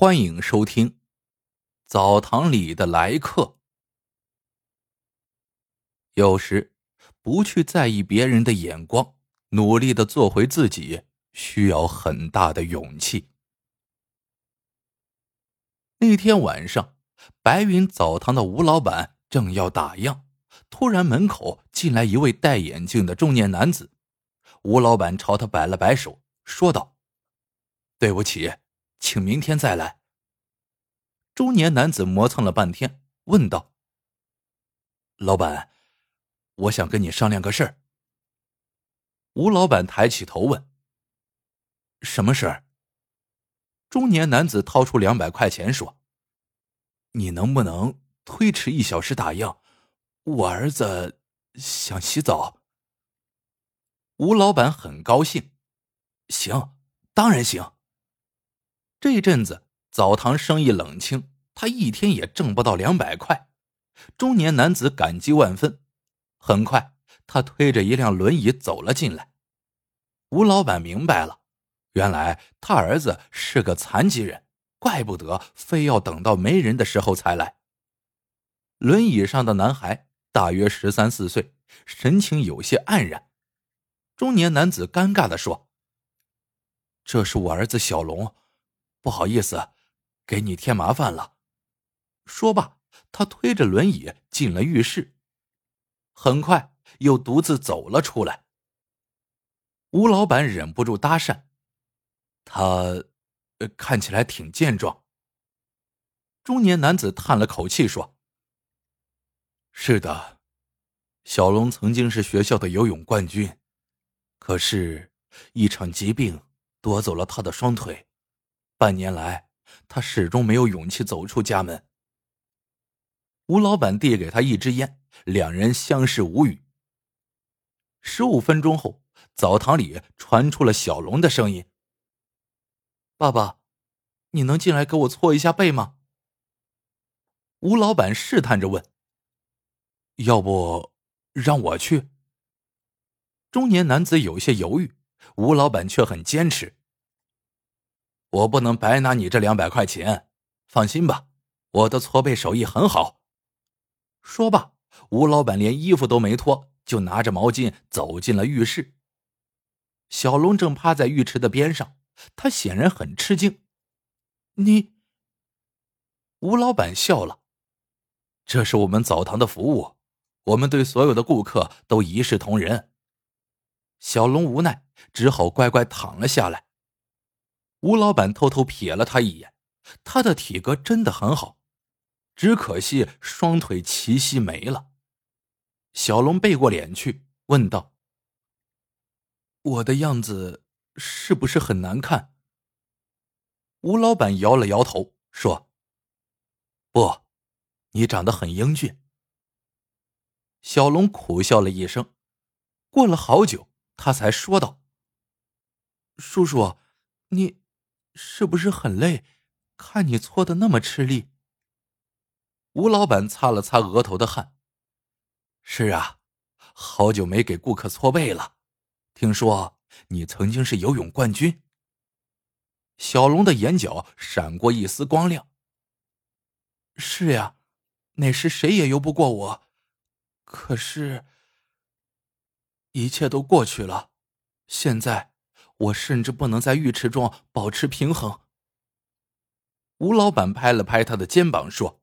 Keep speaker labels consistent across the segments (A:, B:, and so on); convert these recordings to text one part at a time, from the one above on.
A: 欢迎收听《澡堂里的来客》。有时不去在意别人的眼光，努力的做回自己，需要很大的勇气。那天晚上，白云澡堂的吴老板正要打烊，突然门口进来一位戴眼镜的中年男子。吴老板朝他摆了摆手，说道：“对不起。”请明天再来。中年男子磨蹭了半天，问道：“老板，我想跟你商量个事儿。”吴老板抬起头问：“什么事儿？”中年男子掏出两百块钱说：“你能不能推迟一小时打烊？我儿子想洗澡。”吴老板很高兴：“行，当然行。”这阵子澡堂生意冷清，他一天也挣不到两百块。中年男子感激万分。很快，他推着一辆轮椅走了进来。吴老板明白了，原来他儿子是个残疾人，怪不得非要等到没人的时候才来。轮椅上的男孩大约十三四岁，神情有些黯然。中年男子尴尬的说：“这是我儿子小龙。”不好意思，给你添麻烦了。说罢，他推着轮椅进了浴室，很快又独自走了出来。吴老板忍不住搭讪：“他看起来挺健壮。”中年男子叹了口气说：“是的，小龙曾经是学校的游泳冠军，可是，一场疾病夺走了他的双腿。”半年来，他始终没有勇气走出家门。吴老板递给他一支烟，两人相视无语。十五分钟后，澡堂里传出了小龙的声音：“爸爸，你能进来给我搓一下背吗？”吴老板试探着问：“要不让我去？”中年男子有些犹豫，吴老板却很坚持。我不能白拿你这两百块钱，放心吧，我的搓背手艺很好。说罢，吴老板连衣服都没脱，就拿着毛巾走进了浴室。小龙正趴在浴池的边上，他显然很吃惊。你，吴老板笑了，这是我们澡堂的服务，我们对所有的顾客都一视同仁。小龙无奈，只好乖乖躺了下来。吴老板偷偷瞥了他一眼，他的体格真的很好，只可惜双腿齐膝没了。小龙背过脸去问道：“我的样子是不是很难看？”吴老板摇了摇头说：“不，你长得很英俊。”小龙苦笑了一声，过了好久，他才说道：“叔叔，你……”是不是很累？看你搓的那么吃力。吴老板擦了擦额头的汗。是啊，好久没给顾客搓背了。听说你曾经是游泳冠军。小龙的眼角闪过一丝光亮。是呀，那时谁也游不过我。可是，一切都过去了。现在。我甚至不能在浴池中保持平衡。吴老板拍了拍他的肩膀，说：“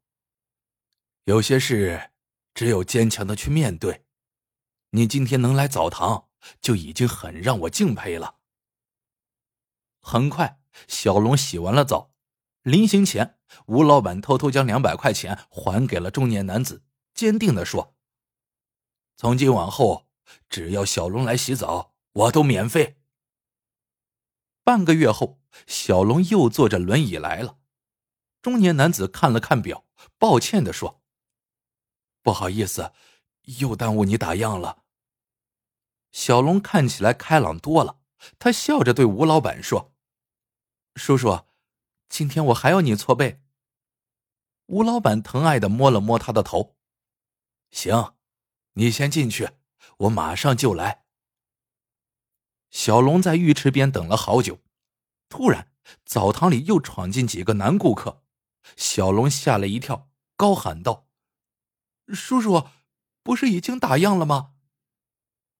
A: 有些事只有坚强的去面对。你今天能来澡堂，就已经很让我敬佩了。”很快，小龙洗完了澡，临行前，吴老板偷偷将两百块钱还给了中年男子，坚定的说：“从今往后，只要小龙来洗澡，我都免费。”半个月后，小龙又坐着轮椅来了。中年男子看了看表，抱歉的说：“不好意思，又耽误你打烊了。”小龙看起来开朗多了，他笑着对吴老板说：“叔叔，今天我还要你搓背。”吴老板疼爱的摸了摸他的头：“行，你先进去，我马上就来。”小龙在浴池边等了好久，突然澡堂里又闯进几个男顾客，小龙吓了一跳，高喊道：“叔叔，不是已经打烊了吗？”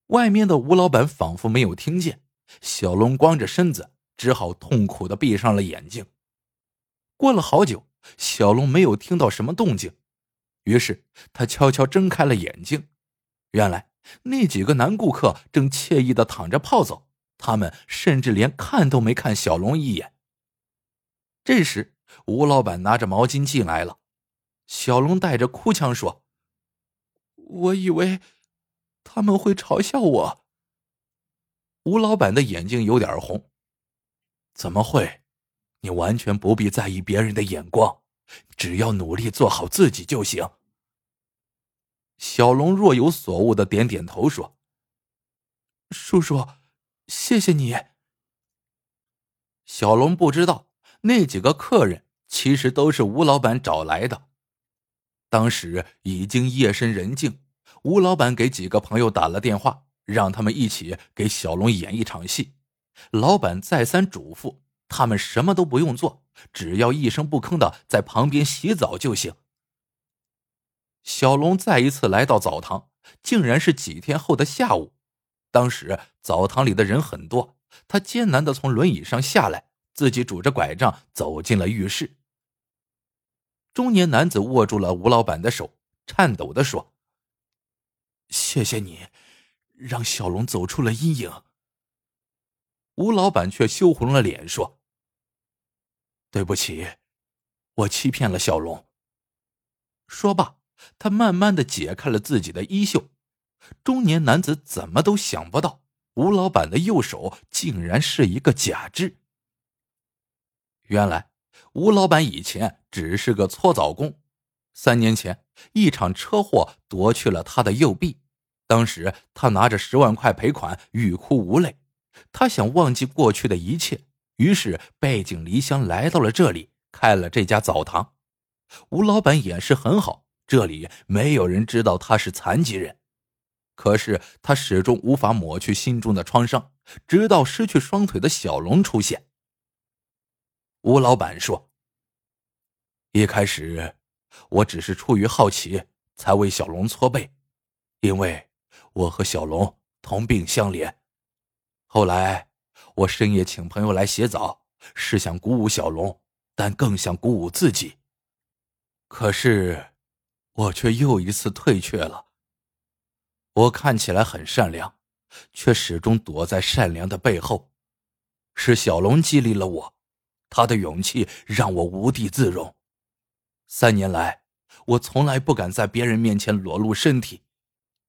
A: 外面的吴老板仿佛没有听见，小龙光着身子，只好痛苦的闭上了眼睛。过了好久，小龙没有听到什么动静，于是他悄悄睁开了眼睛。原来那几个男顾客正惬意的躺着泡澡，他们甚至连看都没看小龙一眼。这时，吴老板拿着毛巾进来了，小龙带着哭腔说：“我以为。”他们会嘲笑我。吴老板的眼睛有点红。怎么会？你完全不必在意别人的眼光，只要努力做好自己就行。小龙若有所悟的点点头说：“叔叔，谢谢你。”小龙不知道那几个客人其实都是吴老板找来的。当时已经夜深人静。吴老板给几个朋友打了电话，让他们一起给小龙演一场戏。老板再三嘱咐，他们什么都不用做，只要一声不吭的在旁边洗澡就行。小龙再一次来到澡堂，竟然是几天后的下午。当时澡堂里的人很多，他艰难的从轮椅上下来，自己拄着拐杖走进了浴室。中年男子握住了吴老板的手，颤抖的说。谢谢你，让小龙走出了阴影。吴老板却羞红了脸说：“对不起，我欺骗了小龙。”说罢，他慢慢的解开了自己的衣袖。中年男子怎么都想不到，吴老板的右手竟然是一个假肢。原来，吴老板以前只是个搓澡工。三年前，一场车祸夺去了他的右臂。当时他拿着十万块赔款，欲哭无泪。他想忘记过去的一切，于是背井离乡来到了这里，开了这家澡堂。吴老板掩饰很好，这里没有人知道他是残疾人。可是他始终无法抹去心中的创伤，直到失去双腿的小龙出现。吴老板说：“一开始。”我只是出于好奇，才为小龙搓背，因为我和小龙同病相怜。后来，我深夜请朋友来洗澡，是想鼓舞小龙，但更想鼓舞自己。可是，我却又一次退却了。我看起来很善良，却始终躲在善良的背后。是小龙激励了我，他的勇气让我无地自容。三年来，我从来不敢在别人面前裸露身体。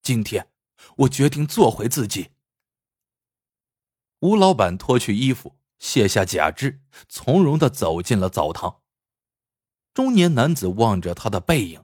A: 今天，我决定做回自己。吴老板脱去衣服，卸下假肢，从容的走进了澡堂。中年男子望着他的背影，